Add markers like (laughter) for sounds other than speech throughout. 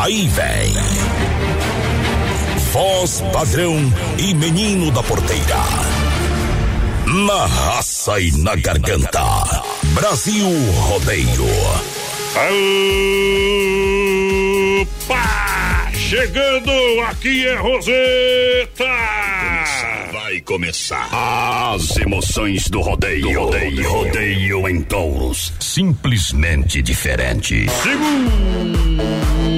Aí vem. Voz padrão e menino da porteira. Na raça e na garganta. Brasil Rodeio. Opa! Chegando aqui é Roseta! Vai começar as emoções do rodeio. Rodeio, rodeio em touros. Simplesmente diferente.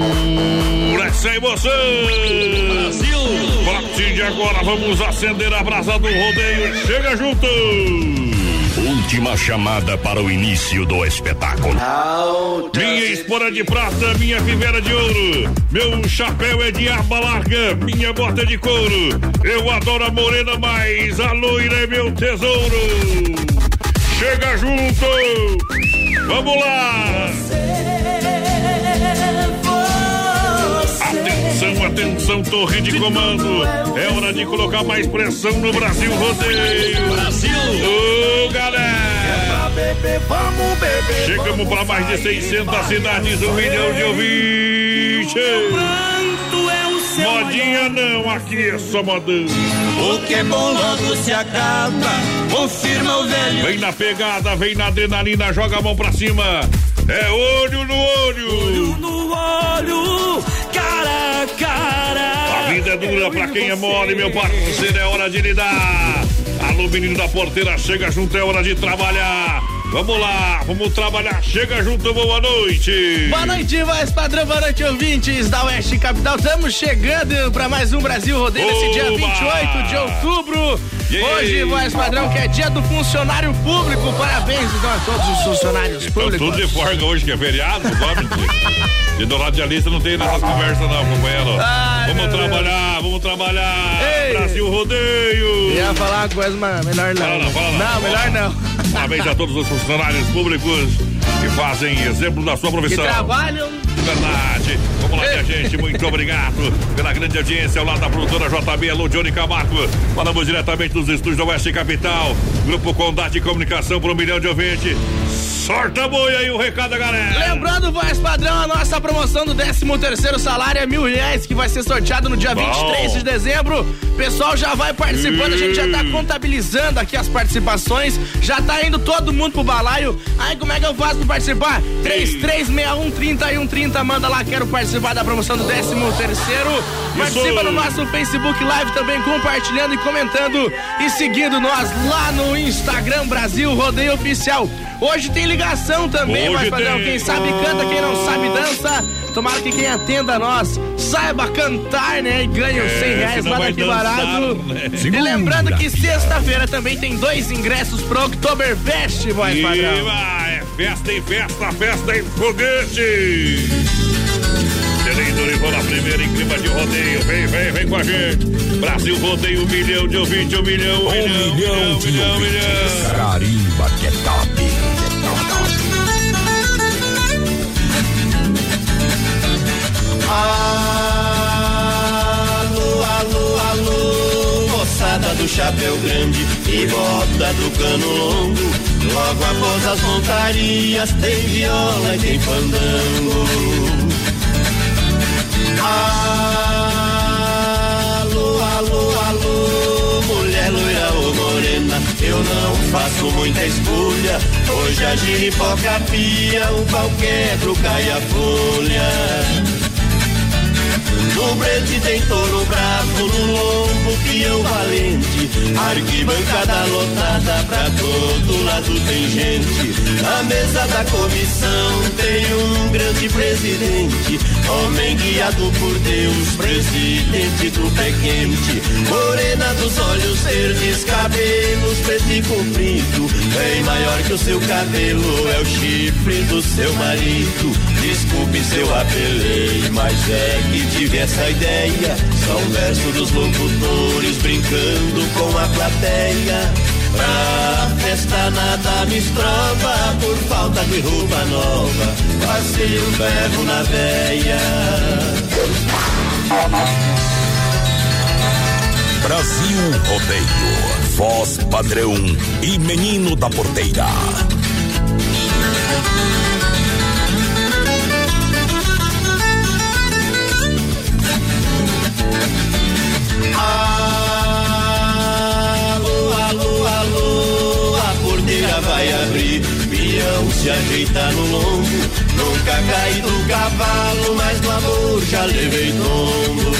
Segura essa emoção! Brasil! A partir de agora vamos acender a brasa do rodeio. Chega junto! Última chamada para o início do espetáculo. Minha espora de prata, minha fivela de ouro. Meu chapéu é de aba larga, minha bota é de couro. Eu adoro a morena, mas a loira é meu tesouro. Chega junto! Vamos lá! Atenção, atenção, torre de comando. É hora de colocar mais pressão no Brasil Rodeio. Brasil! Ô, galera! Vamos beber. Chegamos para mais de 600 cidades, um milhão de ouvintes. Modinha não, aqui é só modão. O que é bom logo se acaba. Confirma o velho. Vem na pegada, vem na adrenalina, joga a mão pra cima. É olho no olho. Olho no olho, cara a vida é dura pra quem é mole, meu parceiro, é hora de lidar. Alô, menino da porteira, chega junto, é hora de trabalhar. Vamos lá, vamos trabalhar. Chega junto, boa noite. Boa noite, voz padrão, boa noite, ouvintes da Oeste Capital. Estamos chegando para mais um Brasil Rodeio nesse dia Oba! 28 de outubro. E? Hoje, voz padrão, que é dia do funcionário público. Parabéns então a todos os funcionários Então públicos. tudo de folga hoje, que é feriado, vamos de, de radialista não tem nessas conversas não, companheiro. Ai, vamos trabalhar, vamos trabalhar. Ei. Brasil Rodeio. Ia falar uma coisa, mas melhor não. Fala não, fala não. Não, melhor não. Parabéns a todos os funcionários públicos que fazem exemplo da sua Que profissão. trabalham. Verdade. Vamos lá, minha gente. Muito obrigado pela grande audiência ao lado da produtora JB, alô, Johnny Camargo. Falamos diretamente dos estúdios da Oeste Capital. Grupo Condade de Comunicação para um milhão de ouvintes. Sorta a boia aí o recado da galera. Lembrando, voz padrão, a nossa promoção do 13 terceiro salário é mil reais, que vai ser sorteado no dia Bom. 23 de dezembro. Pessoal já vai participando, a gente já tá contabilizando aqui as participações, já tá indo todo mundo pro balaio. Aí, como é que eu faço pra participar? 3361 30 manda lá, quero participar da promoção do 13 terceiro. Participa no nosso Facebook Live também, compartilhando e comentando e seguindo nós lá no Instagram Brasil Rodeio Oficial. Hoje tem ligação também, Hoje vai padrão. tem. Quem sabe canta, quem não sabe dança. Tomara que quem atenda a nós saiba cantar, né? E ganha os É, 100 reais lá vai daqui barato. né? E lembrando que sexta-feira também tem dois ingressos pro Oktoberfest, voz E padrão. vai, é festa em festa, festa em foguete. Terei Dorival na primeira em clima de rodeio. Vem, vem, vem com a gente. Brasil rodeio, um milhão de ouvintes, um milhão, um, Um milhão, milhão de milhão, ouvintes. milhão. Carimba que é top. Alô, alô, alô, moçada do chapéu grande e bota do cano longo. Logo após as montarias tem viola e tem fandango. Alô, alô, alô, mulher loira ou morena, eu não faço muita escolha. Hoje a giripoca pia, o pau quebra, cai a folha. No brete tem bravo, no lombo peão valente. Arquibancada lotada, pra todo lado tem gente. A mesa da comissão tem um grande presidente. Homem guiado por Deus, presidente do pé quente. Morena dos olhos verdes, cabelos preto e comprido. Bem maior que o seu cabelo, é o chifre do seu marido. Desculpe seu apelei, mas é que tive essa ideia. São versos dos locutores brincando com a plateia. Pra festa nada me estrova por falta de roupa nova. Passei um berro na veia. Brasil Rodeio, voz padrão e menino da porteira. Vai abrir. Peão se ajeita no lombo. Nunca caí do cavalo, mas no amor já levei tombo.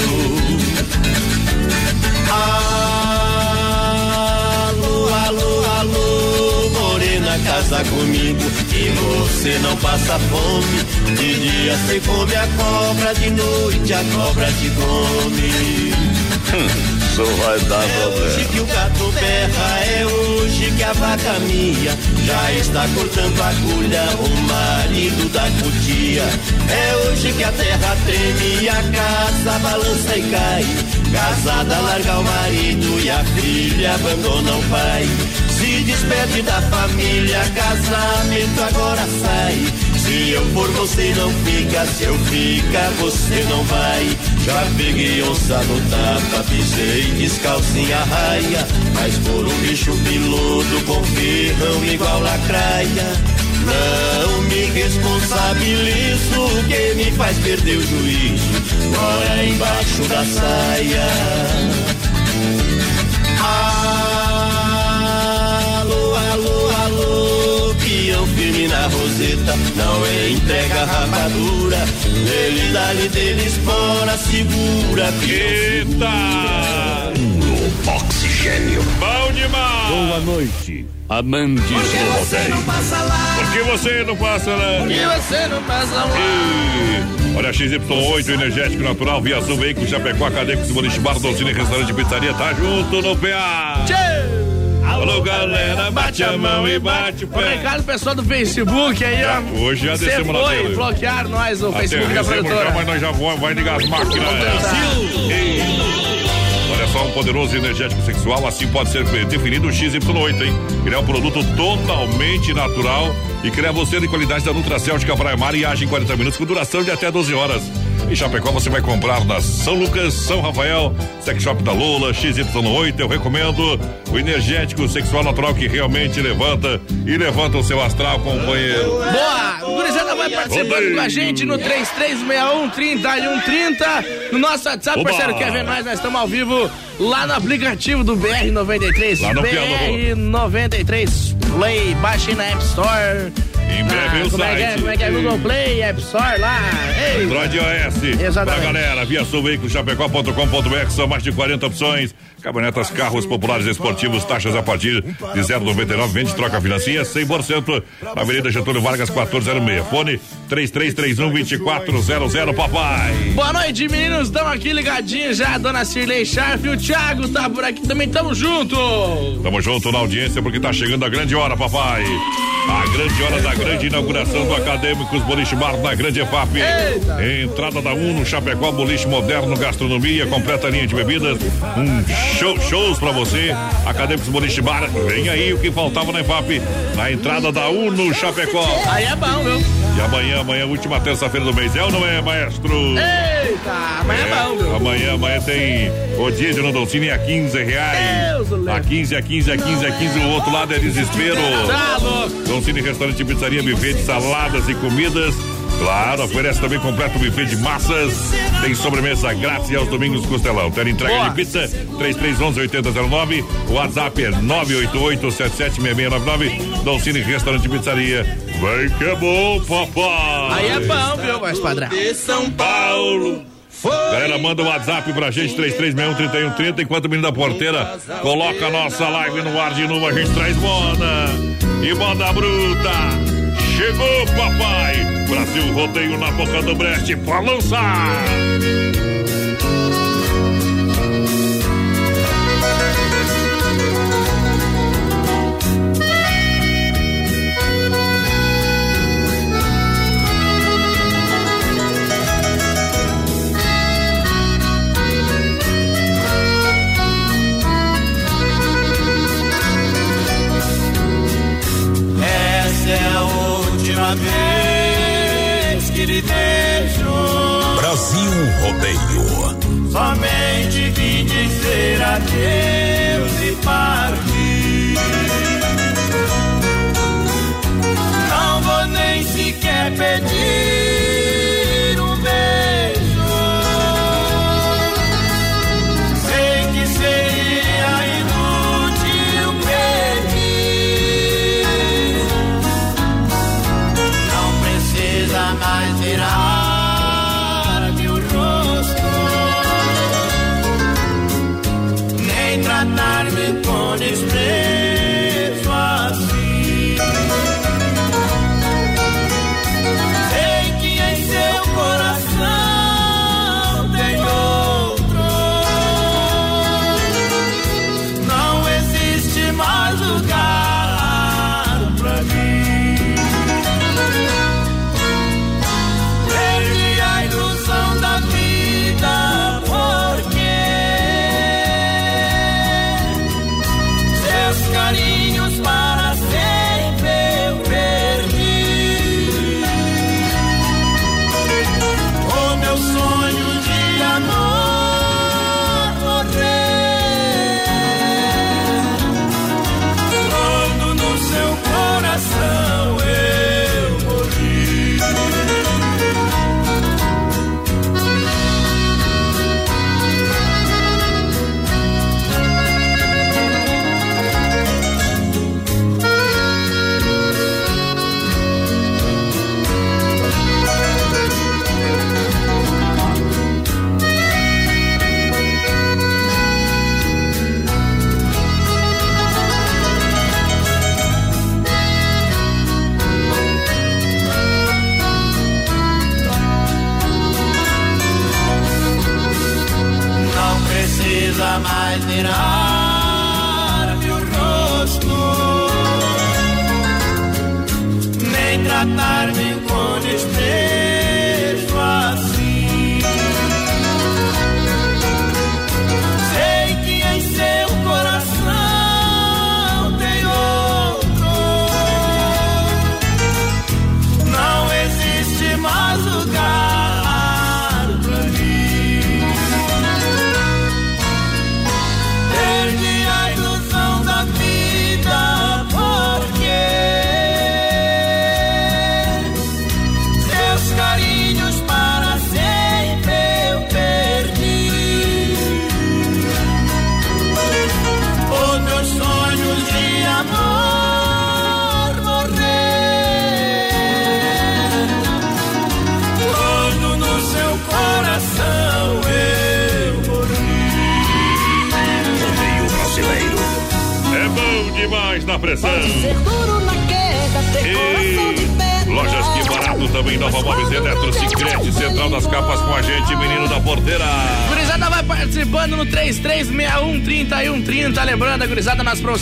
Alô, alô, alô, morena, casa comigo. E você não passa fome. De dia você come a cobra, de noite a cobra te come. Isso vai dar É hoje que o gato berra, é hoje que a vaca mia já está cortando a agulha, o marido da cutia. É hoje que a terra treme e a casa balança e cai. Casada larga o marido e a filha abandona o pai. Se despede da família, casamento agora sai. Se eu for, você não fica. Se eu ficar, você não vai. Já peguei onça no tapa, pisei descalcinha raia. Mas por um bicho piloto com ferrão igual lacraia. Não me responsabilizo, que me faz perder o juízo. Mora embaixo da saia. Alô, na roseta, não é entrega rapadura, ele dá-lhe dele espora, segura, Eita! Oxigênio. Bom demais! Boa noite, amantes do rodeio. Por que você não passa lá? E você não passa lá. E, Olha, XY8, energético natural, Via Sul, veículo Chapecó, Acadêmicos, Boliche Bar, Dolcine, Restaurante e Pizzaria, tá junto no PA. Alô, galera, bate a mão e bate o pé. Obrigado, pessoal do Facebook aí, ó. Hoje já descemos na tela. bloquear nós no Facebook da produtora. já, mas nós já vamos, vai ligar as máquinas. Ei. Olha só, um poderoso energético sexual, assim pode ser definido o XY8, hein? Ele é um produto totalmente natural e cria você de qualidade da Nutracêutica Praia Mar e age em 40 minutos com duração de até 12 horas. Em Chapecó você vai comprar na São Lucas, São Rafael, Sex Shop da Lula, XY8, eu recomendo o energético sexual natural que realmente levanta e levanta o seu astral, companheiro. Boa! Gurizada vai participando com a gente no 3361 3130 no nosso WhatsApp, Oba. parceiro. Quer ver nós? Nós estamos ao vivo lá no aplicativo do BR93. Lá no piano, BR93 Play, baixe na App Store. Em breve Ah, o como é que é? site. Como é que é? Google Play, App Store lá. Ei. Android iOS. Exatamente. Pra galera, via sul veículo chapecó.com.br, são mais de 40 opções. Caminhonetas, carros populares esportivos, taxas a partir de 0,99, vende, troca, financia, 100%. Na Avenida Getúlio Vargas, 1406. Fone 3331-2400, papai. Boa noite, meninos. Estamos aqui ligadinhos já. Dona Cirlei Schaff e o Thiago tá por aqui também. Tamo junto. Tamo junto na audiência porque tá chegando a grande hora, papai. A grande hora da grande inauguração do Acadêmicos Boliche Bar na Grande EFAP. Entrada da Uno, Chapecó, Boliche Moderno, Gastronomia, completa linha de bebidas. Um show, shows pra você. Acadêmicos Boliche Bar, vem aí o que faltava na EFAP. Na entrada da Uno, Chapecó. Aí é bom, viu? E amanhã, amanhã, última terça-feira do mês. É ou não é, maestro? Eita, amanhã é bom, viu? Amanhã, amanhã tem rodízio no Dolcine a 15 reais. Deus, A 15, a 15, a 15, a 15. O outro lado é desespero. Tá louco. Dolcine Restaurante Pizzaria, buffet de saladas e comidas. Claro, oferece também completo buffet de massas. Tem sobremesa grátis e aos domingos costelão. Ter entrega Boa. de pizza 3311-8009. O WhatsApp é 988-776699. Dolcine Restaurante e Pizzaria. Vem que é bom, papai. Aí é bom, viu, voz padrão? De São Paulo, Galera, manda o um WhatsApp pra gente, 3361-3130. Enquanto o menino da porteira coloca a nossa live no ar de novo, a gente traz moda. E moda bruta. Chegou, papai. Brasil rodeio na boca do Brest pra lançar. Vez que lhe deixo. Brasil Rodeio. Somente vim dizer adeus e partir.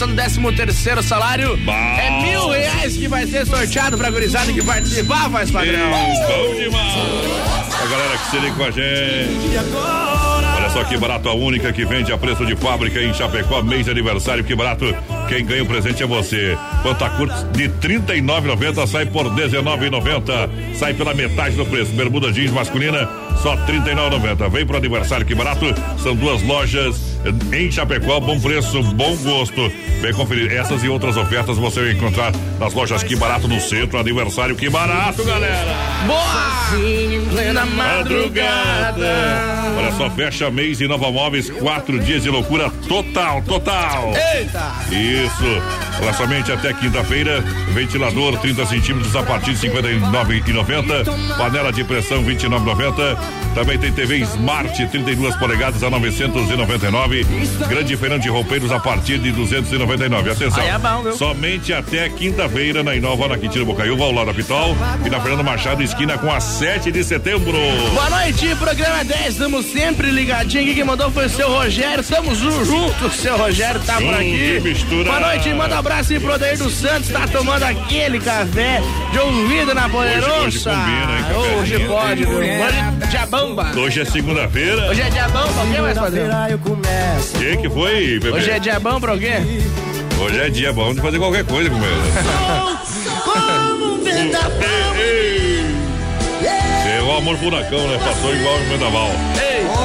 Gurizada nas promoções do 13 terceiro salário. Bom. É mil reais que vai ser sorteado pra gurizada que participar, faz padrão. Bom demais. A galera que se liga com a gente. Olha só que barato, a única que vende a preço de fábrica em Chapecó, mês de aniversário, que barato. Quem ganha o presente é você. Quanto a curto de R$ 39,90 sai por R$ 19,90. Sai pela metade do preço. Bermuda jeans masculina, só R$ 39,90. Vem pro aniversário, que barato. São duas lojas em Chapecó, bom preço, bom gosto. Vem conferir essas e outras ofertas você vai encontrar nas lojas Que Barato no centro. Aniversário Que Barato, galera. Boa! Em plena madrugada. Olha só, fecha mês e Nova Móveis, quatro dias de loucura total, total. Eita! Isso. Olha somente até quinta-feira. Ventilador 30 centímetros a partir de R$ 59,90. Panela de pressão R$ 29,90. Também tem TV Smart 32 polegadas a 999. Grande feirão de roupeiros a partir de 299. Atenção. é bom, viu? Somente até quinta-feira na Inova, na Quintino Bocaiúva, ao lado da Pitol e na Fernando Machado, esquina com a 7 de setembro. Boa noite, programa 10, estamos sempre ligadinho. Aqui quem mandou foi o seu Rogério. Estamos juntos, seu Rogério tá por aqui. que mistura. Boa noite, manda um abraço aí pro Odair dos Santos, tá tomando aquele café de ouvido na poderosa. hoje combina, hein, cafezinho. Hoje pode, viu? Hoje diabamba. Hoje é segunda-feira. Hoje é diabamba, o que mais fazer? O que, que foi, bebê? Hoje é diabão pra o quê? Hoje é dia bom de fazer qualquer coisa com ele. O amor furacão, né? Passou igual o vendaval.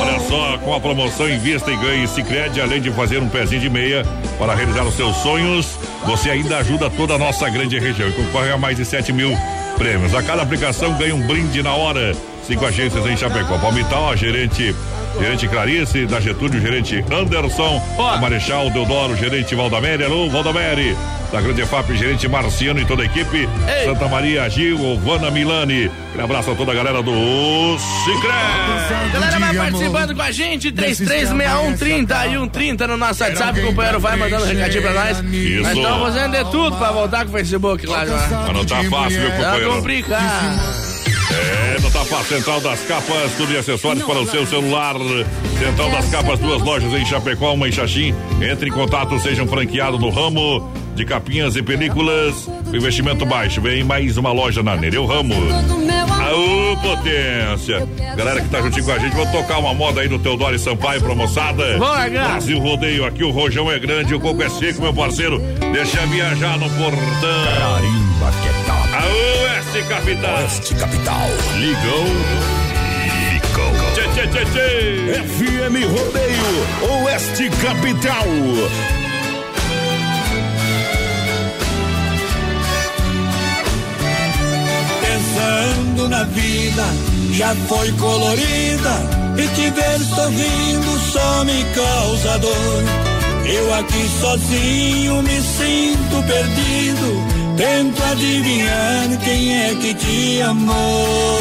Olha só, com a promoção Invista e Ganhe Cicred, além de fazer um pezinho de meia para realizar os seus sonhos, você ainda ajuda toda a nossa grande região e concorre a mais de 7 mil prêmios. A cada aplicação ganha um brinde na hora. Cinco agências em Chapecó. Palmital, a gerente, gerente Clarice, da Getúlio, gerente Anderson, Ó. a Marechal Deodoro, gerente Valdamere, alô, Valdamere. Da Grande EFAP, gerente Marciano e toda a equipe. Ei. Santa Maria Gil, Ovana Milani. Um abraço a toda a galera do Cicred. Galera, vai participando com a gente, 336130 e 130 no nosso WhatsApp. O companheiro vai mandando um recadinho pra nós. Isso. Nós estamos fazendo de tudo pra voltar com o Facebook lá já. Mas não tá fácil, meu Tá companheiro. complicado. É, tá fácil. Central das Capas, tudo de acessórios para o seu celular. Central das Capas, duas lojas em Chapecó, uma em Xaxim. Entre em contato, seja um franqueado no ramo de capinhas e películas. O investimento baixo. Vem mais uma loja na Nereu Ramos. Aô, potência! Galera que tá juntinho com a gente, vou tocar uma moda aí do Teodoro e Sampaio pra moçada. Bora. Brasil Rodeio, aqui o rojão é grande, o coco é seco, meu parceiro. Deixa viajar no portão. Carimba Oeste Capital. Oeste Capital. Tchê, tchê, tchê, tchê. FM Rodeio, Oeste Capital. Pensando na vida, já foi colorida. E te ver sorrindo só me causa dor. Eu aqui sozinho me sinto perdido. Tento adivinhar quem é que te amou.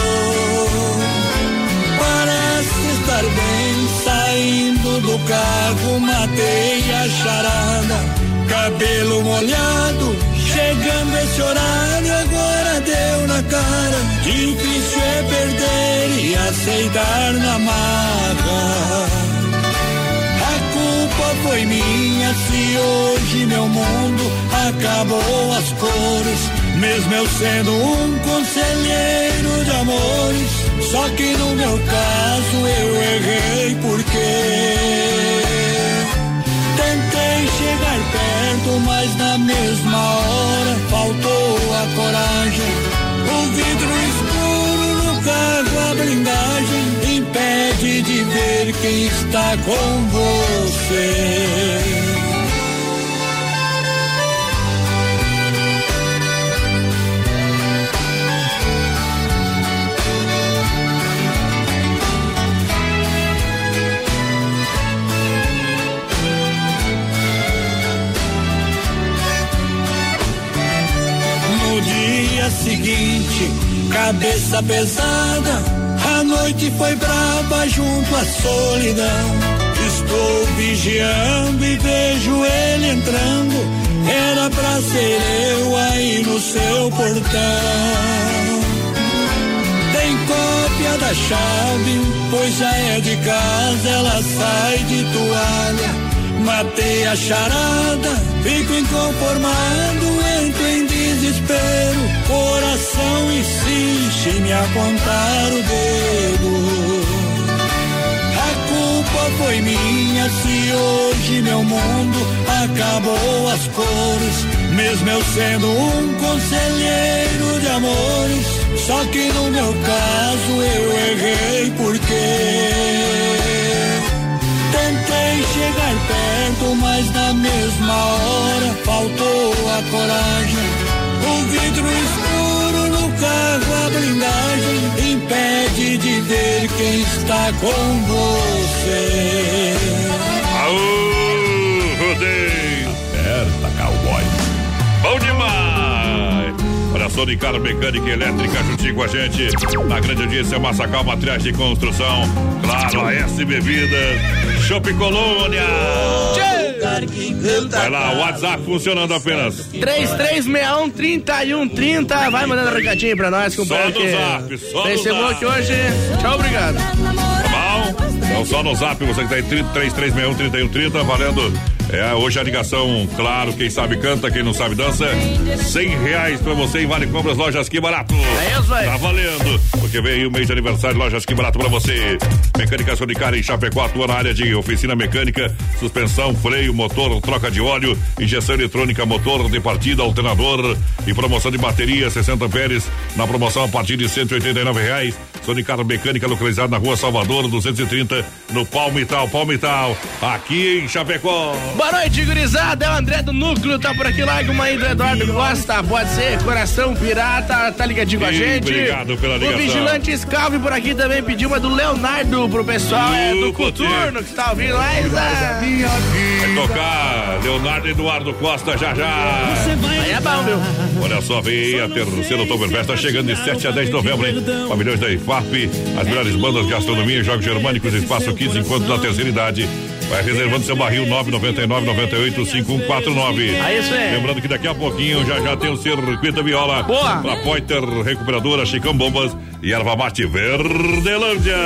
Parece estar bem saindo do carro, matei a charada. Cabelo molhado, chegando esse horário, agora deu na cara. Difícil é perder e aceitar na marra. A culpa foi minha se hoje meu mundo acabou as cores. Mesmo eu sendo um conselheiro de amores, só que no meu caso eu errei porque tentei chegar perto, mas na mesma hora faltou a coragem. O vidro escuro no carro, a blindagem impede de ver quem está com você. Dia seguinte, cabeça pesada, a noite foi brava junto à solidão. Estou vigiando e vejo ele entrando. Era pra ser eu aí no seu portão. Tem cópia da chave, pois já é de casa, ela sai de toalha. Matei a charada, fico inconformado, entro em desespero. Coração insiste em me apontar o dedo. A culpa foi minha se hoje meu mundo acabou as cores. Mesmo eu sendo um conselheiro de amores, só que no meu caso eu errei porque tentei chegar perto, mas na mesma hora faltou a coragem. Vidro escuro no carro, a blindagem impede de ver quem está com você. Aô, rodeio. Aperta, cowboy. Bom demais! Olha só, Sonicar Mecânica e Elétrica juntinho com a gente. Na grande audiência, Massacal Materiais de Construção. Claro, a S Bebidas. Shop Colônia. Vai lá, o WhatsApp funcionando apenas. 3361-3130. Vai mandando um recadinho pra nós, companheiro. Só no zap, só no Facebook zap. hoje. Tchau, obrigado. Tá bom? Então só no zap, você que tá em 3361-3130, valendo. É, hoje a ligação, claro, quem sabe canta, quem não sabe dança. Cem reais pra você em Vale Compras Lojas Que Barato. É isso aí. Tá valendo, porque veio aí o mês de aniversário Lojas Que Barato pra você. Mecânica Sonicar em Chapecó, atua na área de oficina mecânica, suspensão, freio, motor, troca de óleo, injeção eletrônica, motor de partida, alternador e promoção de bateria 60 amperes na promoção a partir de 189 reais. Sonicar Mecânica localizada na rua Salvador 230 no Palmital, Palmital, aqui em Chapecó. Boa noite, gurizada. É o André do Núcleo, tá por aqui. Larga uma aí do Eduardo Costa. Pode ser Coração Pirata, tá ligadinho com a gente. obrigado pela ligação. O Vigilante Scalve por aqui também pediu uma do Leonardo pro pessoal. É do Coturno que tá ouvindo. Ah, Vai tocar Leonardo Eduardo Costa já já. aí é bom, meu. Olha só, vem a terceira Oktoberfest, tá chegando de 7 a 10 de novembro, hein? Pavilhões da IFAP, as melhores bandas, gastronomia, jogos germânicos, espaço 15 encontros da terceira idade. Vai reservando seu barril 999 98 5149. Aí, isso aí. Lembrando que daqui a pouquinho já já tem o circuito viola. Boa. Pra Pointer Recuperadora, Chicão Bombas e Erva Mate Verdelândia.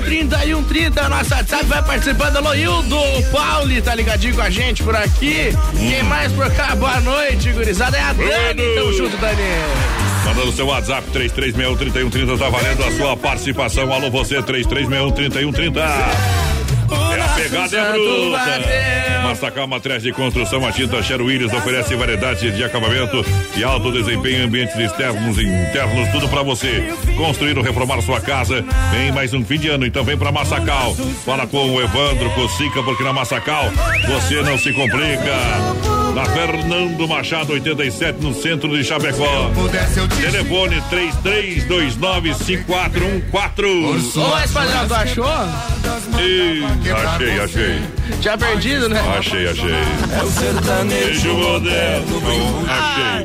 3361-3130, nosso WhatsApp vai participando. Alô, Hildo, Pauli tá ligadinho com a gente por aqui. Quem mais por cá? Boa noite, gurizada. É a Dani. Tamo junto, Dani. Mandando seu WhatsApp 3361-3130, tá valendo a sua participação. Alô, você, 3361-3130. É a pegada é bruta. Massacal Materiais de Construção, a tinta Sher Williams oferece variedade de acabamento e alto desempenho em ambientes externos e internos, tudo pra você. Construir ou reformar sua casa em mais um fim de ano, então vem pra Massacal. Fala com o Evandro Cocica, porque na Massacal você não se complica. Na Fernando Machado 87, no centro de Chapecó. Telefone 33295414. Ô, Espadrão, tu achou? Ih, Achei, achei. Tinha perdido, né? Achei, achei. Beijo moderno. Achei.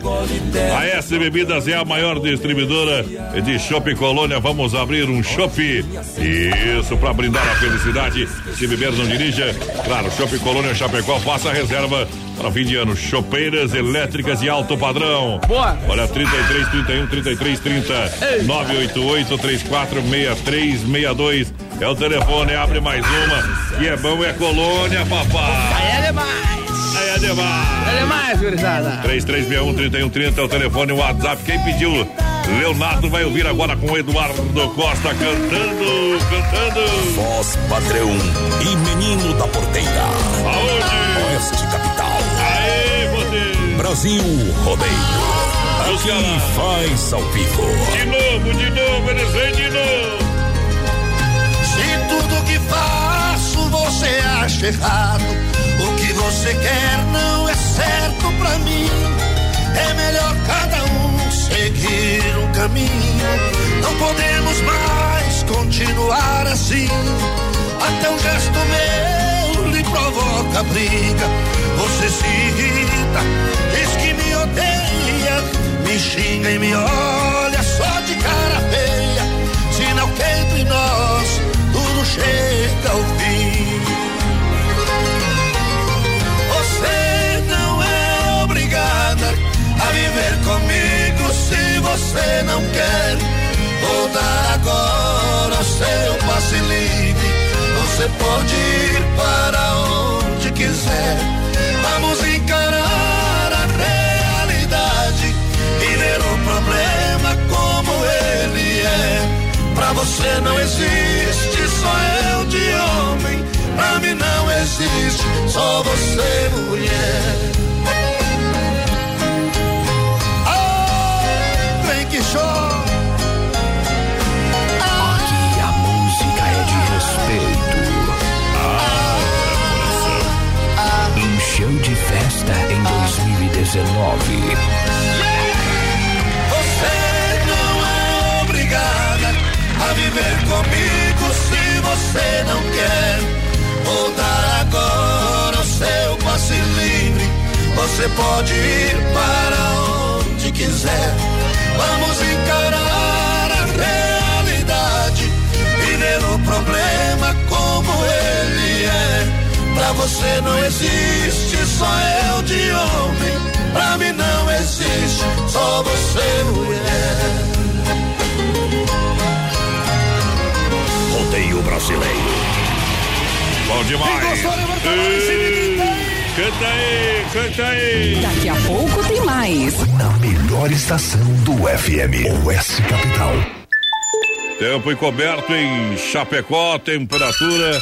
A S Bebidas é a maior distribuidora de Chopp Colônia. Vamos abrir um Chopp. Isso, para brindar a felicidade. Se beber, não dirija. Claro, Chopp Colônia Chapecó. Faça a reserva para fim de ano. Chopeiras elétricas e alto padrão. Boa. Olha, 33, 31, 33, 30. 988 34 6362. É o telefone, abre mais uma. E é bom, é colônia, papai. Aí é demais. Aí é demais. É demais, gurizada. 3361-3130 é o telefone, o WhatsApp. Quem pediu? Leonardo vai ouvir agora com o Eduardo Costa cantando, cantando. Voz padrão e menino da porteira. Aonde? Oeste Capital. Brasil Rodeio. Aqui faz ao vivo. De novo, de novo, eles vêm de novo. Se tudo que faço você acha errado, o que você quer não é certo pra mim. É melhor cada um seguir um caminho. Não podemos mais continuar assim. Até um gesto meu lhe provoca briga. Você se irrita, diz que me odeia, me xinga e me olha só de cara feia. Sinal que entre nós tudo chega ao fim. Você não é obrigada a viver comigo se você não quer. Vou dar agora o seu passe livre. Você pode ir para onde quiser. Você não existe só eu de homem. Pra mim não existe só você mulher. Ah, vem que chora. Aqui a música é de respeito. Um show de festa em 2019. Viver comigo se você não quer. Vou dar agora o seu passe livre. Você pode ir para onde se quiser. Vamos encarar a realidade e ver o problema como ele é. Pra você não existe só eu de homem. Pra mim não existe só você mulher. Rodeio brasileiro. Bom demais. Ei, Canta aí, canta aí. Daqui a pouco tem mais. Na melhor estação do FM, Oeste Capital. Tempo encoberto em Chapecó, temperatura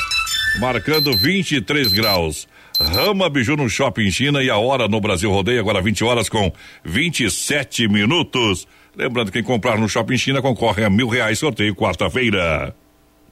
marcando 23 graus. Rama Biju no Shopping China e a hora no Brasil Rodeio, agora 20 horas com 27 minutos. Lembrando, quem comprar no Shopping China concorre a mil reais sorteio quarta-feira.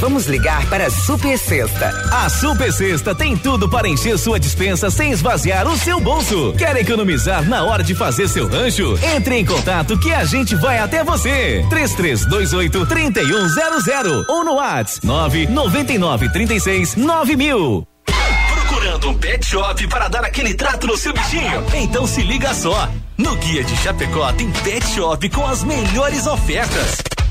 Vamos ligar para a Super Sexta. A Super Sexta tem tudo para encher sua dispensa sem esvaziar o seu bolso. Quer economizar na hora de fazer seu rancho? Entre em contato que a gente vai até você. 3328 3100 ou no WhatsApp 999 36 9000. Procurando um pet shop para dar aquele trato no seu bichinho? Então se liga só. No Guia de Chapecó tem pet shop com as melhores ofertas.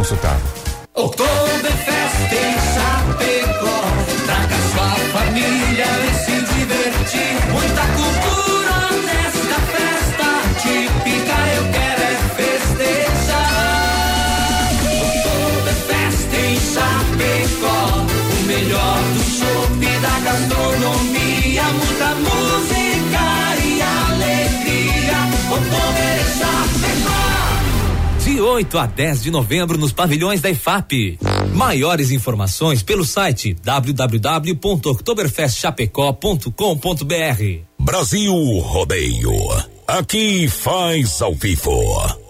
consultado. Oktoberfest em Chapecó, De 8 a 10 de novembro nos pavilhões da IFAP. Maiores informações pelo site www.oktoberfestchapecó.com.br. Brasil Rodeio. Aqui faz ao vivo.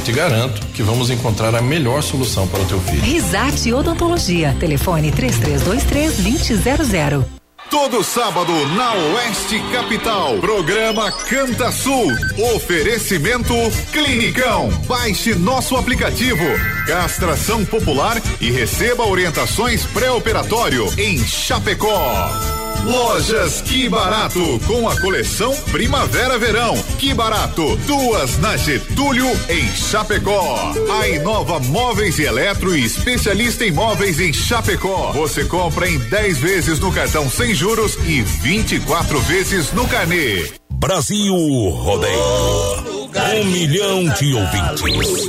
Eu te garanto que vamos encontrar a melhor solução para o teu filho. Risate Odontologia. Telefone 3323 2000. Todo sábado na Oeste Capital. Programa Canta Sul. Oferecimento Clinicão. Baixe nosso aplicativo. Castração popular e receba orientações pré-operatório em Chapecó. Lojas Que Barato, com a coleção Primavera-Verão. Que Barato, duas na Getúlio, em Chapecó. A Inova Móveis e Eletro especialista em móveis em Chapecó. Você compra em 10 vezes no cartão sem juros e 24 vezes no carnê. Brasil Rodeio. Um milhão de ouvintes.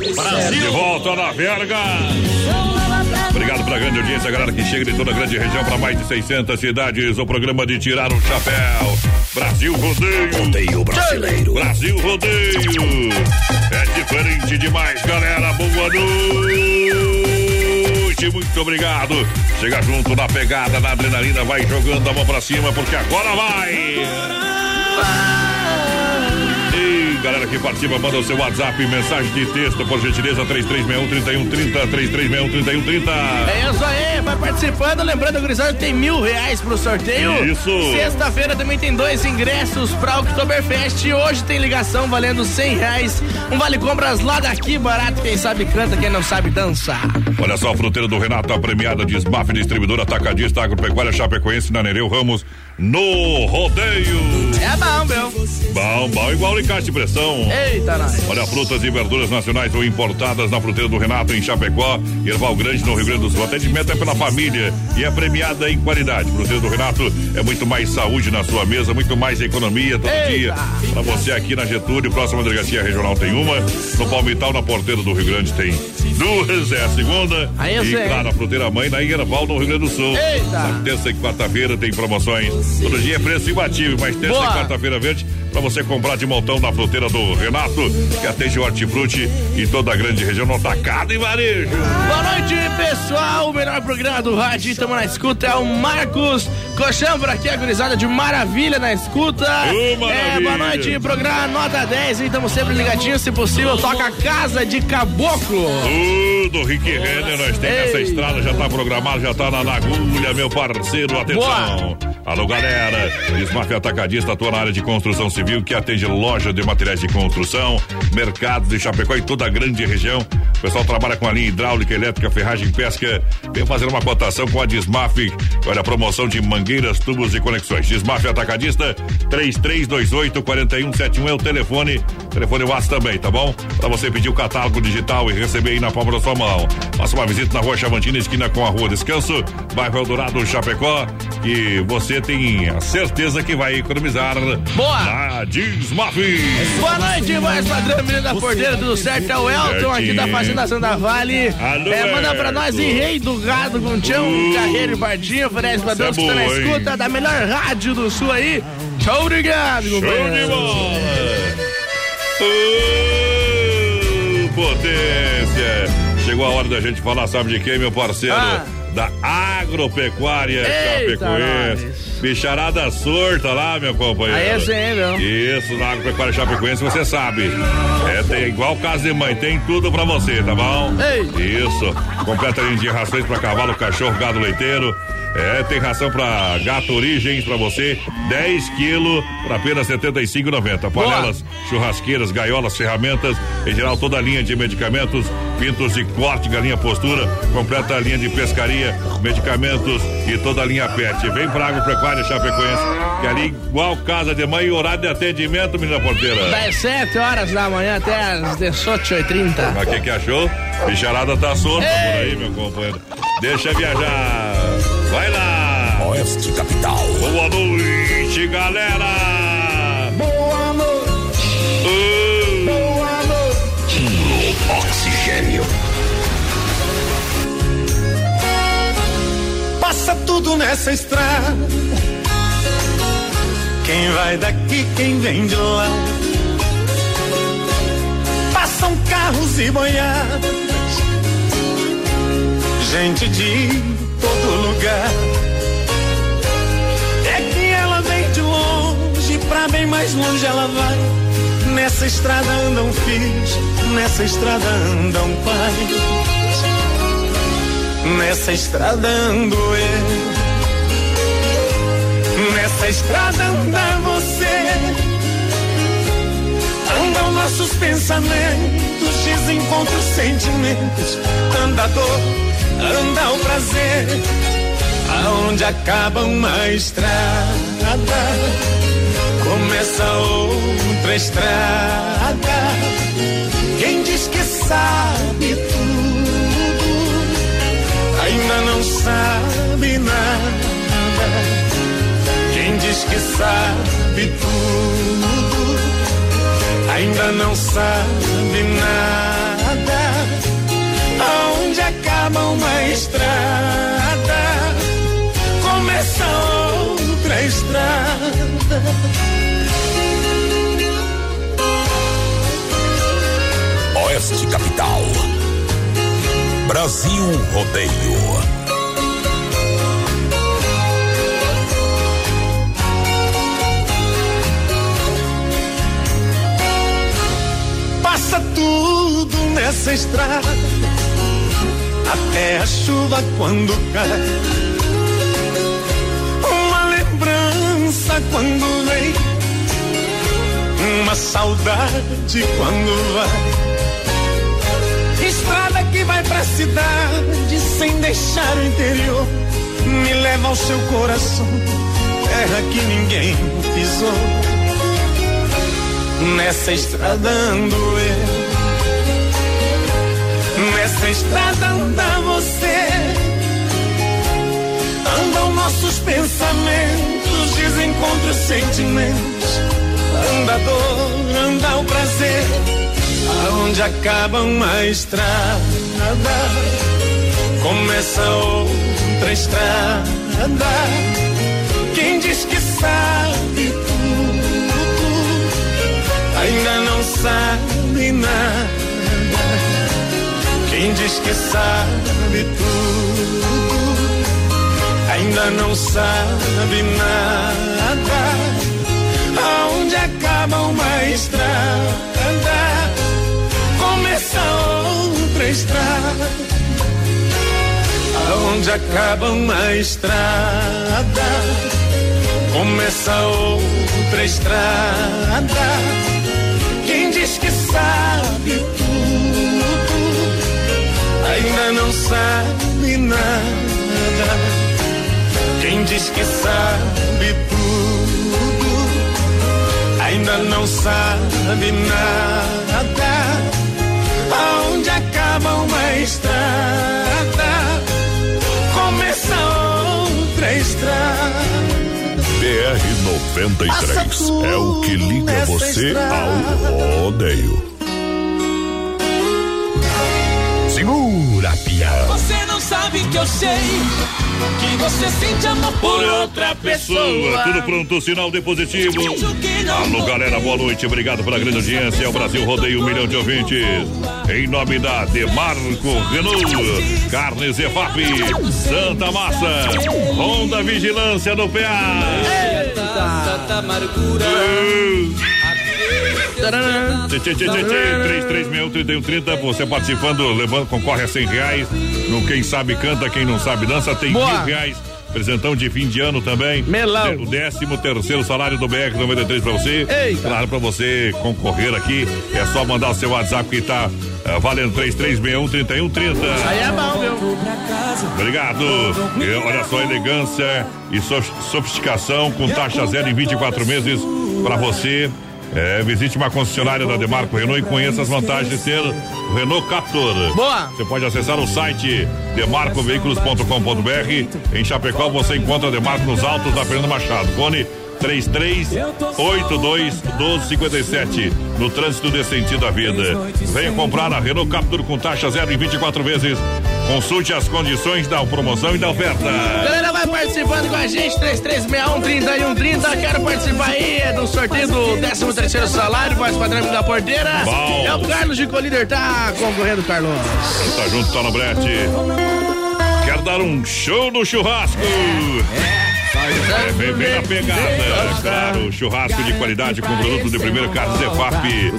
De volta na verga. Obrigado pela grande audiência, galera que chega de toda a grande região para mais de 600 cidades. O programa de tirar o chapéu. Brasil Rodeio. Rodeio brasileiro. Brasil Rodeio. É diferente demais, galera. Boa noite. Muito obrigado. Chega junto na pegada, na adrenalina, vai jogando a mão pra cima, porque agora vai. E galera que participa, manda o seu WhatsApp, mensagem de texto, por gentileza, 3361-3130, 3361-3130. É isso aí, vai participando. Lembrando, gurizada, tem mil reais pro sorteio. Isso. Sexta-feira também tem dois ingressos pra Oktoberfest. E hoje tem ligação valendo cem reais. Um vale compras lá daqui, barato. Quem sabe canta, quem não sabe dançar. Olha só, a fruteira do Renato, a premiada de SMAF, distribuidora atacadista agropecuária Chapecoense na Nereu Ramos, no rodeio. É bom, meu. Bom, bom, igual encaixe de pressão. Eita, nós. Olha, frutas e verduras nacionais ou importadas na fruteira do Renato em Chapecó, Erval Grande, no Rio Grande do Sul. Atendimento é pela família e é premiada em qualidade. Fruteira do Renato é muito mais saúde na sua mesa, muito mais economia todo Eita. dia. Pra você aqui na Getúlio, próxima delegacia regional tem uma. No Palmital, na porteira do Rio Grande tem duas, é a segunda. Aí eu e sei. claro, a fruteira mãe na Erval, no Rio Grande do Sul. Eita. Na terça e quarta-feira tem promoções. Todo dia é preço imbatível, mas terça Boa. e quarta-feira verde pra você comprar de montão na fruteira do Renato, que atende o hortifruti e toda a grande região no atacado e varejo. Boa noite, pessoal. O melhor programa do rádio. Estamos na escuta. É o Marcos Colchão por aqui, a gurizada de maravilha na escuta. Maravilha. é, boa noite, programa nota 10. Estamos sempre ligadinhos. Se possível, toca Casa de Caboclo. Tudo, Rick Renner, nós temos essa estrada, já tá programado, já tá na, na agulha, meu parceiro, atenção. Alô, galera, Smart Atacadista atua na área de construção civil, que atende loja de materiais de construção, mercados de Chapecó e toda a grande região. O pessoal trabalha com a linha hidráulica, elétrica, ferragem, pesca. Vem fazer uma cotação com a Dismaf. Olha a promoção de mangueiras, tubos e conexões. Dismaf Atacadista, 3328-4171 é o telefone. Telefone WhatsApp também, tá bom? Pra você pedir o catálogo digital e receber aí na palma da sua mão. Faça uma visita na rua Chavantina, esquina com a rua Descanso, bairro Eldorado, Chapecó. E você tem a certeza que vai economizar. Boa! Na Dismaf. Boa noite, voz padrão, menino da porteira, tudo certo? É o Elton aqui da Fazenda Santa Vale. Alô, é, manda pra nós em Rei do Gado com Tião, Carreiro e Bardinho, pra Isso é que tá na hein? escuta da melhor rádio do sul aí. Tchau, obrigado, Show companheiro. de bola! Ô, potência! Chegou a hora da gente falar, sabe de quem, meu parceiro? Ah. Da agropecuária Eita, Chapecoense. nós. Bicharada surta lá, meu companheiro. Aí é. Isso, na agropecuária Chapecoense, você sabe. É, tem igual casa de mãe, tem tudo pra você, tá bom? Ei. Isso. Completa linha de rações pra cavalo, cachorro, gado leiteiro. É, tem ração pra gato origens pra você, 10 quilos por apenas R$ 75,90. Panelas, churrasqueiras, gaiolas, ferramentas, em geral toda a linha de medicamentos, pintos de corte, galinha postura, completa a linha de pescaria, medicamentos e toda a linha pet. Vem pra Agropecuária Chapecoense, que ali igual casa de mãe e horário de atendimento, menina porteira. Das 7 horas da manhã até as 18h30. Mas o que, que achou? Bicharada tá solta por aí, meu companheiro. Deixa viajar. Vai lá. Oeste Capital. Boa noite, galera. Boa noite, Uh, boa noite. Oxigênio. Passa tudo nessa estrada. Quem vai daqui, quem vem de lá. Passam carros e boiadas. Gente de todo lugar. É que ela vem de longe, pra bem mais longe ela vai. Nessa estrada andam filhos, nessa estrada andam pais. Nessa estrada ando eu. Nessa estrada anda você. Andam nossos pensamentos, desencontros, sentimentos. Anda a dor, anda o prazer. Aonde acaba uma estrada, começa outra estrada. Quem diz que sabe tudo, sabe nada. Quem diz que sabe tudo, ainda não sabe nada. Aonde acaba uma estrada, começa outra estrada. Oeste Capital. Brasil Rodeio. Passa tudo nessa estrada, até a chuva quando cai. Uma lembrança quando vem, uma saudade quando vai. Estrada que vai pra cidade sem deixar o interior, me leva ao seu coração, terra que ninguém pisou. Nessa estrada ando eu. Nessa estrada anda você. Andam nossos pensamentos, desencontros, sentimentos. Anda a dor, anda o prazer. Aonde acaba uma estrada, começa outra estrada. Quem diz que sabe ainda não sabe nada. Quem diz que sabe tudo, ainda não sabe nada. Aonde acaba uma estrada, começa outra estrada. Aonde acaba uma estrada, começa outra estrada. Sabe nada. Quem diz que sabe tudo, ainda não sabe nada. Aonde acaba uma estrada, começa outra estrada. BR 93 é o que liga você ao rodeio. Segura, pião. Você não sabe que eu sei que você sente amor Por outra pessoa. Tudo pronto, sinal de positivo. Alô, galera, boa noite. Obrigado pela grande audiência. É o Brasil Rodeio, um milhão de ouvintes. Em nome da Demarco Renault, Carnes EFAP, Santa Massa, Honda Vigilância no PA. Tanta amargura. 3361-3130, você participando, levando, concorre a 100 reais. No Quem Sabe Canta, Quem Não Sabe Dança, tem Boa. mil reais. Presentão de fim de ano também. Melão. O décimo terceiro salário do BR 93 pra você. Eita. Claro, pra você concorrer aqui, é só mandar o seu WhatsApp que tá eh, valendo 3361-3130. Aí é bom, viu? Obrigado. E olha só, elegância e sof- sofisticação com taxa zero em 24 meses para você. É, visite uma concessionária da Demarco Renault e conheça as vantagens de ter o Renault Captur. Boa. Você pode acessar o site demarcoveículos.com.br. Em Chapecó você encontra a Demarco nos altos da Fernanda Machado. Fone 3382 1257 no trânsito desse sentido da vida. Venha comprar a Renault Captur com taxa zero em 24 vezes. Consulte as condições da promoção e da oferta. Galera, vai participando com a gente, 3361 30 Quero participar aí é do sorteio do 13 terceiro salário, voz padrão da porteira. Bom. É o Carlos de Colíder, tá concorrendo, Carlos. Tá junto, tá no brete. Quero dar um show no churrasco. É, bem, bem na pegada. Claro, churrasco de qualidade com produto de primeira carne Zefap.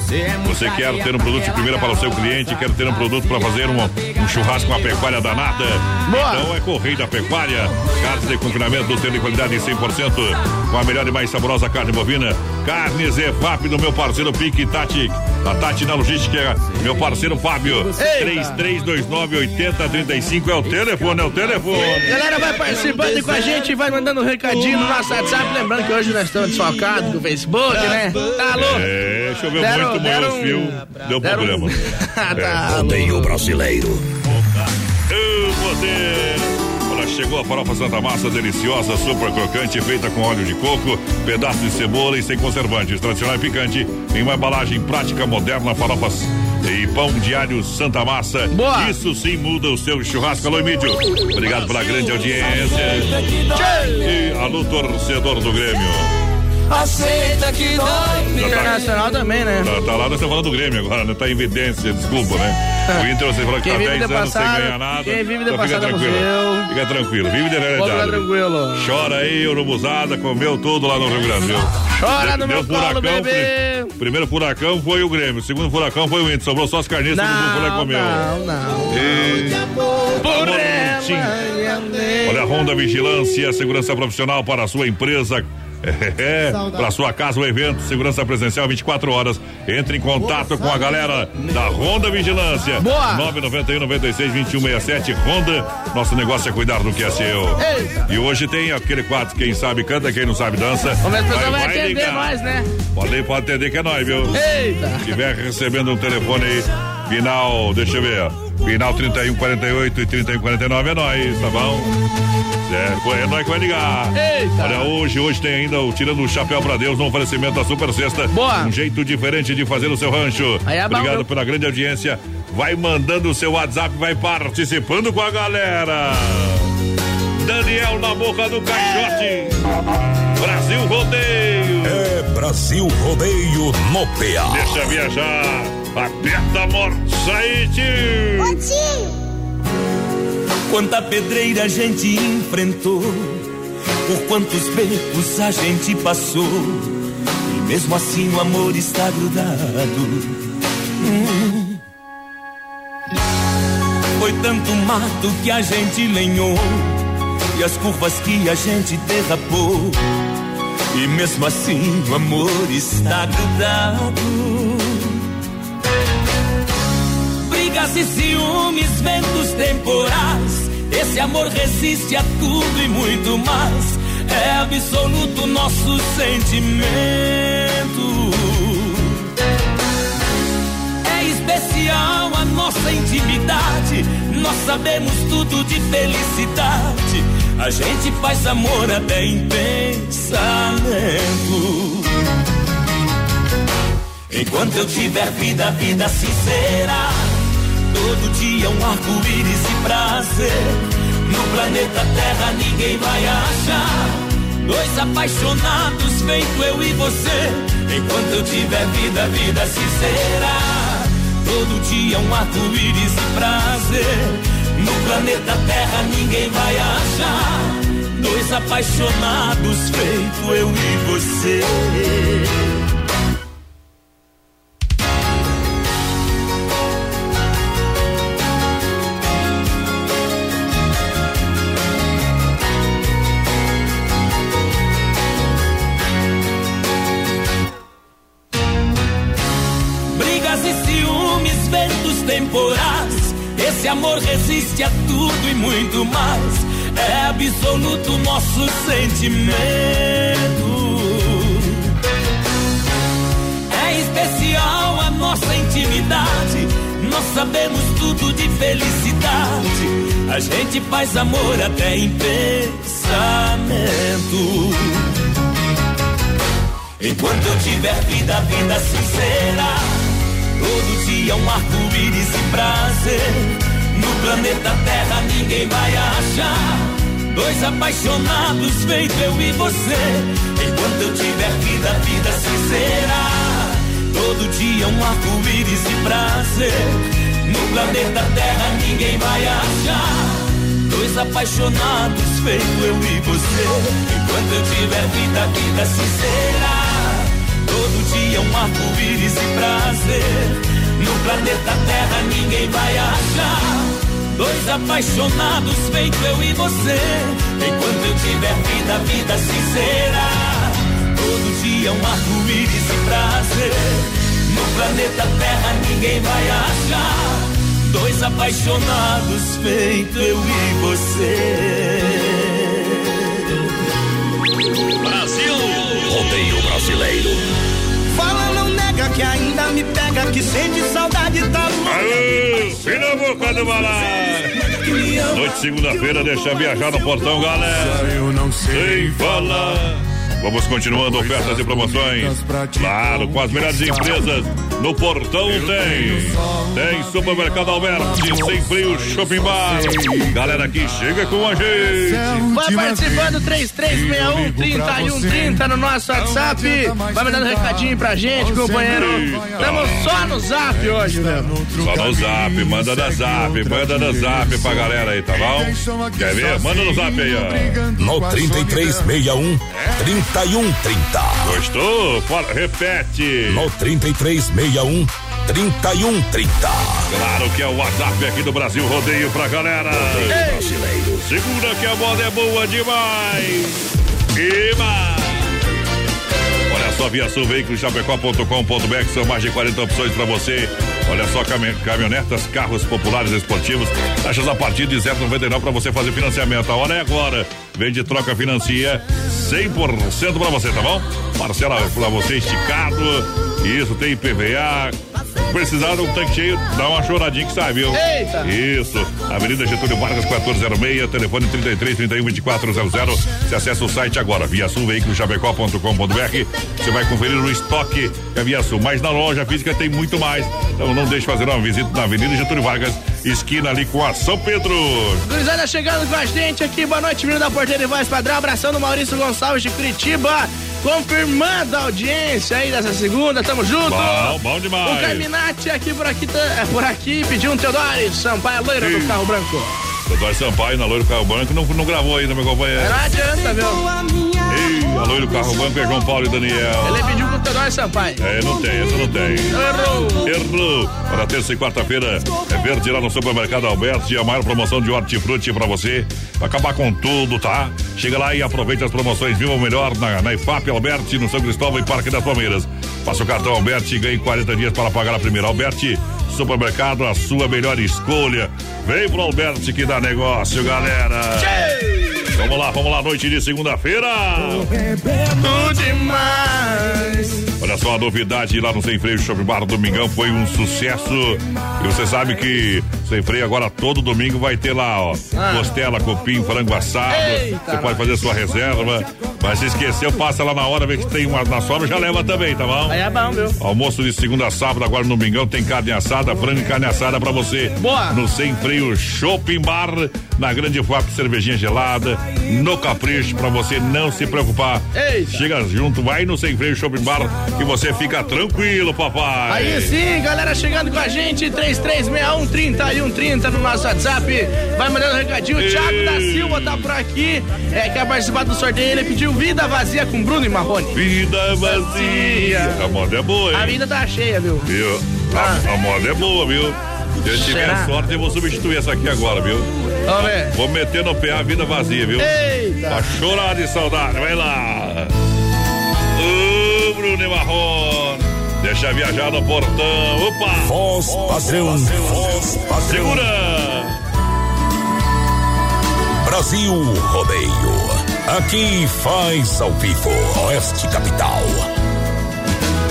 Você quer ter um produto de primeira para o seu cliente, quer ter um produto para fazer um, um churrasco, uma pecuária danada? Então é Correio da Pecuária. Carnes de confinamento do selo de qualidade em 100%. Com a melhor e mais saborosa carne bovina. Carne Zefap do meu parceiro Pique Tati. A Tati na Logística, meu parceiro Fábio. Eita. 3329-8035 é o telefone, é o telefone. Galera, vai participando com a gente, vai mandando um recadinho no nosso WhatsApp. Lembrando que hoje nós estamos desfocados do Facebook, né? Tá louco? É, choveu Deram- muito, molhou os fios, deu deram- problema. (laughs) Tá Rodeio brasileiro. Eu, você. Chegou a farofa Santa Massa deliciosa, super crocante, feita com óleo de coco, pedaço de cebola e sem conservantes, tradicional e picante, em uma embalagem prática, moderna, farofas e pão diário Santa Massa. Boa. Isso sim muda o seu churrasco. Alô, Emílio. Obrigado pela grande audiência. E alô, torcedor do Grêmio. Aceita que dói. Internacional também, né? Tá, tá lá, nós estamos falando do Grêmio agora, né? Tá em evidência, desculpa, né? O Inter, você falou que Quem tá vive 10 de anos passado, sem ganhar nada. quem vive de então fica é tranquilo. museu. Fica tranquilo, vive de realidade. tranquilo. Chora aí, urubuzada, comeu tudo lá no Rio Grande, viu? Chora Deu- no meu deu colo, furacão, bebê. pri- Primeiro furacão foi o Grêmio, o segundo furacão foi o Inter, sobrou só as carniças, todo mundo foi lá e comeu. Não, não. E... Olha a Honda Vigilância, segurança profissional para a sua empresa. É, para sua casa o evento, segurança presencial 24 horas. Entre em contato com a galera da Honda Vigilância. Boa. 991 96 2167 Honda. Nosso negócio é cuidar do que é seu. Eita. E hoje tem aquele quadro, quem sabe canta, quem não sabe dança. Ver se a pessoa vai atender ligar. nós, né? Pode, pode atender que é nós, viu? Eita. Se tiver recebendo um telefone aí, final, deixa eu ver, final 3148 e 3149 é nós, tá bom? É, é nós que vai ligar. Eita. Olha, hoje, hoje tem ainda o Tirando o Chapéu pra Deus, um oferecimento da Super Sexta. Boa. Um jeito diferente de fazer o seu rancho. Aí é bom, Obrigado viu? pela grande audiência. Vai mandando o seu WhatsApp, vai participando com a galera. Daniel na boca do caixote. Brasil Rodeio. É Brasil Rodeio no PA. Deixa viajar. Aperta a morsa aí, tio. Quanta pedreira a gente enfrentou, por quantos becos a gente passou, e mesmo assim o amor está grudado. Hum. Foi tanto mato que a gente lenhou, e as curvas que a gente derrapou, e mesmo assim o amor está grudado. Brigas e ciúmes, ventos temporais. Esse amor resiste a tudo e muito mais. É absoluto nosso sentimento. É especial a nossa intimidade. Nós sabemos tudo de felicidade. A gente faz amor até em pensamento. Enquanto eu tiver vida, vida sincera. Todo dia um arco-íris e prazer. No planeta Terra ninguém vai achar. Dois apaixonados, feito eu e você. Enquanto eu tiver vida, vida sincera. Todo dia um arco-íris e prazer. No planeta Terra ninguém vai achar. Dois apaixonados, feito eu e você. Resiste a tudo e muito mais. É absoluto nosso sentimento. É especial a nossa intimidade. Nós sabemos tudo de felicidade. A gente faz amor até em pensamento. Enquanto eu tiver vida, vida sincera. Todo dia um arco-íris e prazer. Planeta Terra ninguém vai achar. Dois apaixonados, feito eu e você. Enquanto eu tiver vida, vida sincera. Todo dia um arco-íris e prazer. No planeta Terra ninguém vai achar. Dois apaixonados, feito eu e você. Enquanto eu tiver vida, vida sincera. Todo dia um arco-íris e prazer. No planeta Terra ninguém vai achar. Dois apaixonados, feito eu e você. Enquanto eu tiver vida, vida sincera. Todo dia um arco-íris e prazer. No planeta Terra ninguém vai achar. Dois apaixonados feito eu e você. Brasil! Rodeio brasileiro. Que ainda me pega, que sente saudade tá Aê, fim na boca do balão. Noite de segunda-feira, deixa viajar no portão, galera. Eu não Sem falar. Vamos continuando ofertas e promoções. Claro, com as melhores empresas. No portão tem. Tem Supermercado Alberti, Sem Frio Shopping Bar. Galera que chega com a gente. Vai participando 3361 3130 no nosso WhatsApp. Vai mandando recadinho pra gente, companheiro. Estamos só no zap hoje, né? Só no zap, manda no zap, manda no zap pra galera aí, tá bom? Quer ver? Manda no zap aí, ó. No 3361 3130. Gostou? Fala, repete. No 3361 3130. Claro que é o WhatsApp aqui do Brasil Rodeio pra galera. Segura que a moda é boa demais. E mais. Olha só, via sul, veículo chapecó.com.br, são mais de 40 opções para você. Olha só, cami- caminhonetas, carros populares esportivos, taxas a partir de 0,99 para você fazer financiamento. A hora é agora. Vende troca financia 100% para você, tá bom? Parcela para você esticado. Isso, tem PVA. Precisar de um tanque cheio, dá uma choradinha que sai, viu? Eita! Isso. Avenida Getúlio Vargas, 1406, telefone 33 31 2400. Você acessa o site agora, via sul, chapecó.com.br. Você vai conferir o estoque que é Via Sul. Mas na loja física tem muito mais. Então não deixe de fazer uma visita na Avenida Getúlio Vargas, esquina ali com a São Pedro. Gurizada chegando com a gente aqui. Boa noite, menino da Porteira e Voz Padrão. Abração do Maurício Gonçalves de Curitiba. Confirmando a audiência aí dessa segunda, tamo junto. Bom, bom demais. O Carminati aqui por aqui, tá- é, por aqui pediu um Teodoro Sampaio, loira do Sim. carro branco. Doutor Sampaio, na Loiro Carro Branco, não, não gravou ainda, meu companheiro. Não adianta, viu? Ei, a Loiro Carro Branco é João Paulo e Daniel. Ele pediu com o Sampaio. É, não tem, essa não tem. Errou. Errou. Para terça e quarta-feira é verde lá no supermercado Alberti, a maior promoção de hortifruti para você. Vai acabar com tudo, tá? Chega lá e aproveite as promoções. Viva o melhor na, na IFAP Alberti, no São Cristóvão e Parque das Palmeiras. Faça o cartão Alberti e ganhe 40 dias para pagar a primeira. Alberti, supermercado, a sua melhor escolha. Vem pro Alberti que dá negócio, galera. Vamos lá, vamos lá, noite de segunda-feira. Bebendo demais. Olha só a novidade lá no Sem Freio Shopping Bar Domingão foi um sucesso. E você sabe que Sem Freio agora todo domingo vai ter lá, ó, Ah. costela, cupim, frango assado. Eita, você pode fazer sua reserva. Mas se esqueceu, passa lá na hora, vê que tem uma na sobra, já leva também, tá bom? Aí é bom, viu? Almoço de segunda a sábado, agora no Domingão tem carne assada, frango e carne assada pra você. Boa. No Sem Freio Shopping Bar, na Grande FAP, cervejinha gelada, no Capricho, pra você não se preocupar. Eita. Chega junto, vai no Sem Freio Shopping Bar, que você fica tranquilo, papai. Aí sim, galera chegando com a gente, 3361 3130 no nosso WhatsApp. Vai mandando um recadinho. O Thiago da Silva tá por aqui. É, quer participar do sorteio. Ele pediu vida vazia com Bruno e Marrone. Vida vazia. A moda é boa, A hein? vida tá cheia, viu? Viu? A, a moda é boa, viu? Se eu tiver Será? sorte, eu vou substituir essa aqui agora, viu? Vamos ver. Vou meter no pé a vida vazia, viu? Eita. Pra chorar de saudade, vai lá. Ô, Bruno e Marrone. Deixa viajar no portão. Opa! Voz padrão. Voz padrão. Segura! Brasil Rodeio. Aqui faz ao vivo. Oeste Capital.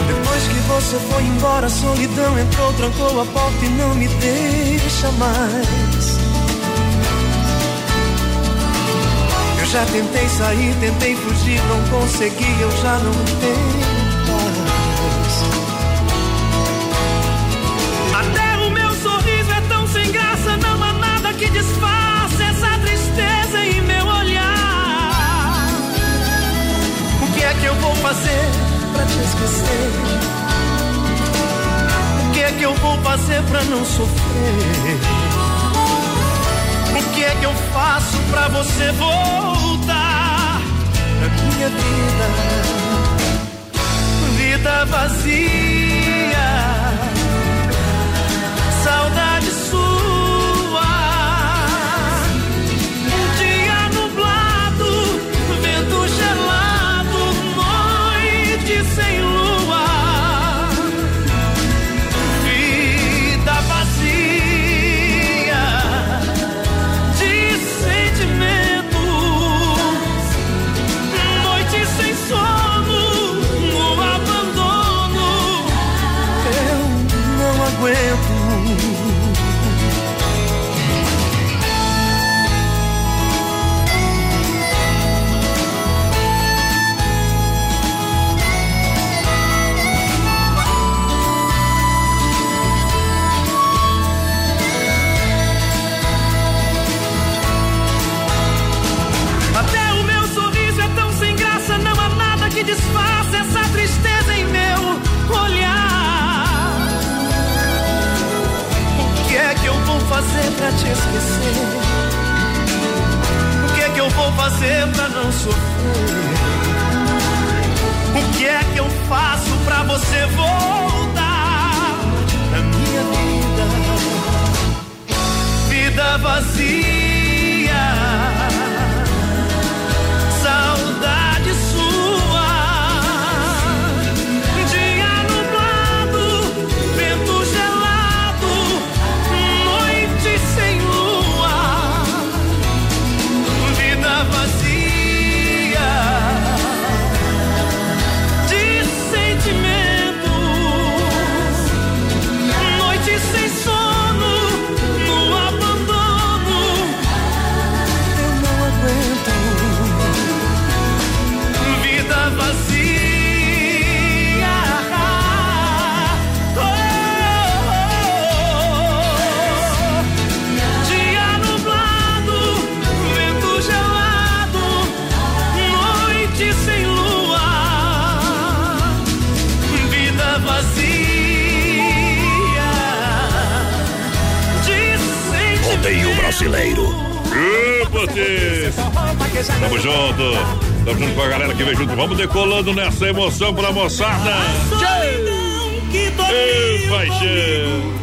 Depois que você foi embora, a solidão entrou, trancou a porta e não me deixa mais. Eu já tentei sair, tentei fugir, não consegui, eu já não tenho que disfarce essa tristeza em meu olhar. O que é que eu vou fazer pra te esquecer? O que é que eu vou fazer pra não sofrer? O que é que eu faço pra você voltar pra minha vida? Vida vazia, Tamo junto! Tamo junto com a galera que vem junto. Vamos decolando nessa emoção pra moçada! Ei, paixão!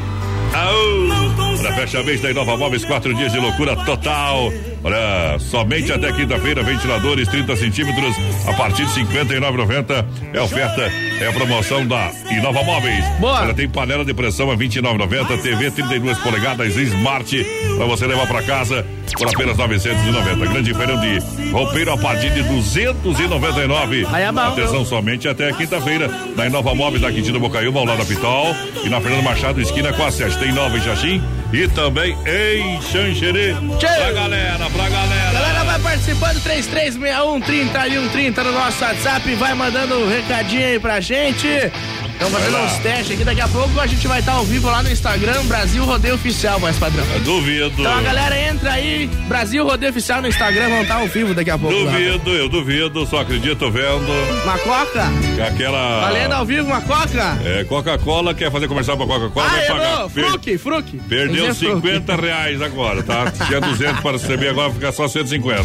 Aô! Para fecha mês da Inova Móveis, quatro dias de loucura total. Olha, somente até quinta-feira, ventiladores 30 centímetros a partir de 59,90 é oferta, é a promoção da Inova Móveis. Boa. Olha, tem panela de pressão a 29,90, TV 32 polegadas Smart para você levar para casa por apenas 990. Grande feirão de roupeiro a partir de 299. Aí é bom. Atenção somente até quinta-feira na Inova Móveis da Quintino Bocaiúva, ao lado da Pitol e na Fernando Machado, esquina com a Sete. Tem nova em Jaxim e também em Xanxerê. Pra galera, pra galera. Galera, vai participando 3361 3130 no nosso WhatsApp, vai mandando um recadinho aí pra gente. Estamos fazendo lá. uns testes aqui, daqui a pouco a gente vai estar ao vivo lá no Instagram, Brasil Rodeio Oficial, mais padrão. Duvido. Então a galera entra aí, Brasil Rodeio Oficial no Instagram, vão estar ao vivo daqui a pouco. lá. Duvido, eu duvido, só acredito vendo. Uma coca? que Aquela. Valendo ao vivo uma coca? É, Coca-Cola, quer fazer comercial pra Coca-Cola, Ah, vai pagar. Per- Fruque, Fruque. Perdeu Fruque. 50 reais agora, tá? Tinha 200 para receber, agora fica só 150.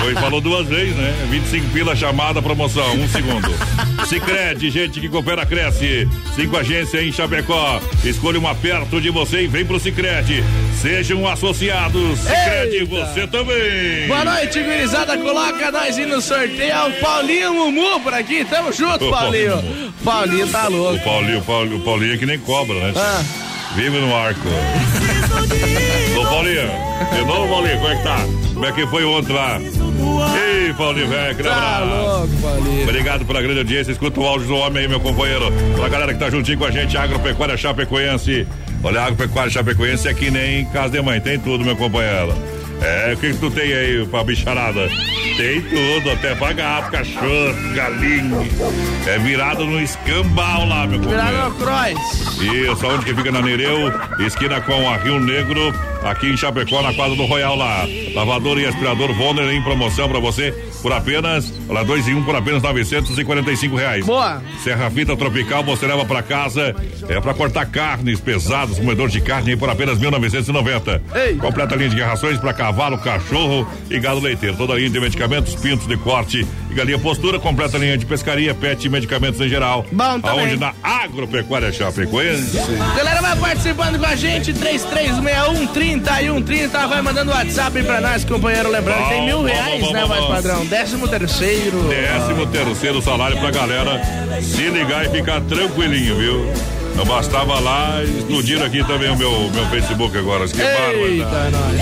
Foi, falou duas vezes, né? 25 pila chamada, promoção, um segundo. (laughs) Cicred, gente que coopera, cresce. Cinco agências em Chapecó. Escolha uma perto de você e vem pro Cicred. Sejam associados. Cicred, você também. Boa noite, gurizada. Coloca nós aí no sorteio. É o Paulinho Mumu por aqui. Tamo junto, Paulinho. Paulinho. Paulinho tá louco. O Paulinho, Paulinho, Paulinho é que nem cobra, né? Ah. Vive no arco. Ô Paulinho, de novo, Paulinho, como é que tá? Como é que foi ontem lá? Ei, Paulinho, velho, que Tá louco, Paulinho. Obrigado pela grande audiência. Escuta o áudio do homem aí, meu companheiro. Pra galera que tá juntinho com a gente, Agropecuária Chapecoense. Olha, Agropecuária Chapecoense é que nem casa de mãe, tem tudo, meu companheiro. É, o que, que tu tem aí pra bicharada? Tem tudo, até pra gato, cachorro, galinha. É virado no escambau lá, meu companheiro. Virado no Cross. Isso, onde que fica na Nereu, esquina com a Rio Negro, aqui em Chapecó, na quadra do Royal lá. Lavador e aspirador Vonner em promoção pra você por apenas, olha, dois em um por apenas 945 reais. Boa. Serra Fita Tropical você leva pra casa, é pra cortar carnes pesadas, comedor de carne aí por apenas 1990. Ei. Completa linha de rações pra cavalo, cachorro e gado leiteiro. Toda a linha de medicamentos, pintos de corte e galinha postura, completa linha de pescaria, pet e medicamentos em geral. Bom também. Aonde na Agropecuária Chapecoense. Galera, vai participando com a gente, 3361 3130, vai mandando WhatsApp pra nós, companheiro. Lembrando tem mil Bom, reais, bom, né, mais padrão? Décimo terceiro. Décimo terceiro salário pra galera se ligar e ficar tranquilinho, viu? Não bastava lá, explodiram aqui também o meu, meu Facebook agora. Que. Eita, nós.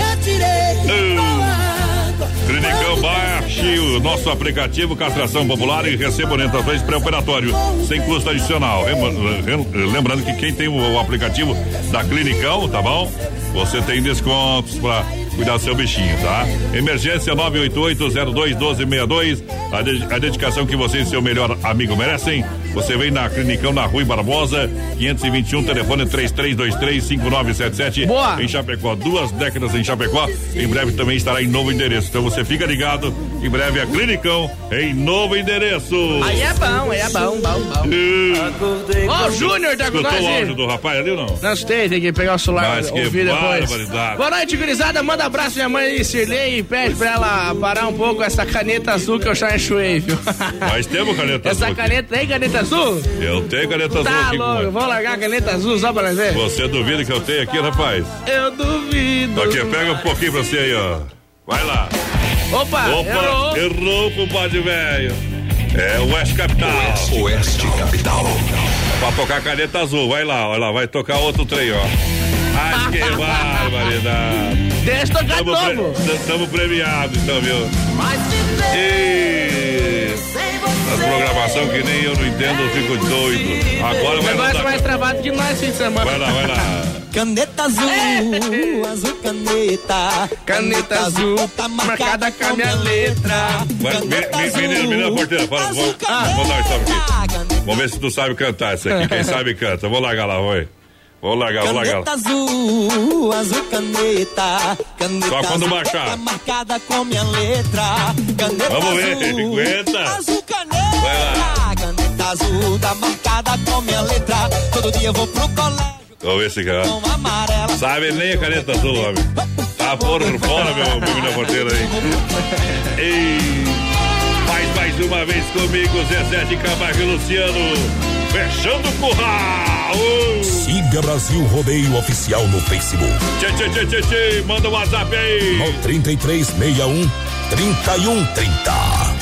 Clinicão, baixe o nosso aplicativo Castração Popular e receba orientações pré-operatório, sem custo adicional. Lembra- lem- Lembrando que quem tem o aplicativo da Clinicão, tá bom? Você tem descontos para cuidar do seu bichinho, tá? Emergência 988-02-1262. A, de- a dedicação que você e seu melhor amigo merecem. Você vem na Clinicão na Rui Barbosa, 521, telefone 33235977. Boa. Em Chapecó, duas décadas em Chapecó. Em breve também estará em novo endereço. Então você fica ligado. Em breve a Clinicão em novo endereço. Aí é bom, aí é bom, bom, bom. Ó, o Júnior tá com Escutou nós o aí. áudio do rapaz ali ou não? Não sei, tem que pegar o celular Mas e que ouvir depois. Boa noite, gurizada. Manda abraço pra minha mãe aí, Sirlei, e pede pra ela parar um pouco essa caneta azul que eu já enxuei, viu? (laughs) Nós temos caneta Essa azul. aqui. caneta aí, caneta azul? Eu tenho caneta azul Tá louco, vou largar a caneta azul só pra nós ver. Você duvida que eu tenho aqui, rapaz? Eu duvido. Aqui, pega um pouquinho pra você aí, ó. Vai lá. Opa, Opa, errou. errou pro bode velho. É o Oeste Capital. Oeste Capital. Pra tocar caneta azul, vai lá, olha lá, vai tocar outro trem, ó. Ai, que (laughs) barbaridade. Deixa tocar Tamo, de novo. pre- tamo premiados, então, viu? E... As programação que nem eu não entendo, eu fico doido. Agora vai negócio lá. mais travado que nós fim de semana. Vai lá, vai lá. Caneta azul, azul caneta. Caneta azul, tá marcada com a minha letra. Vai, me- me- Menino, menino, porteira, fala, vou, vou dar um stop aqui. Vamos ver se tu sabe cantar isso aqui. Quem (laughs) sabe canta. Vou largar lá, vai. Vou largar, vou largar. Caneta azul, azul caneta. Caneta Só quando azul baixar. Tá marcada com minha letra. Caneta Vamos ver, azul, aguenta. Azul caneta. Caneta azul tá marcada com minha letra. Todo dia eu vou pro colégio Vamos ver se canta. com amarela. Sabe nem a caneta azul, homem. Tá por fora, meu, meu menino porteiro aí. Ei, faz mais uma vez comigo, Zezé de Camargo e Luciano. Fechando o curral. Siga Brasil Rodeio Oficial no Facebook. Tchê, tchê, tchê, tchê, tchê. Manda um WhatsApp aí. No 3361 3130.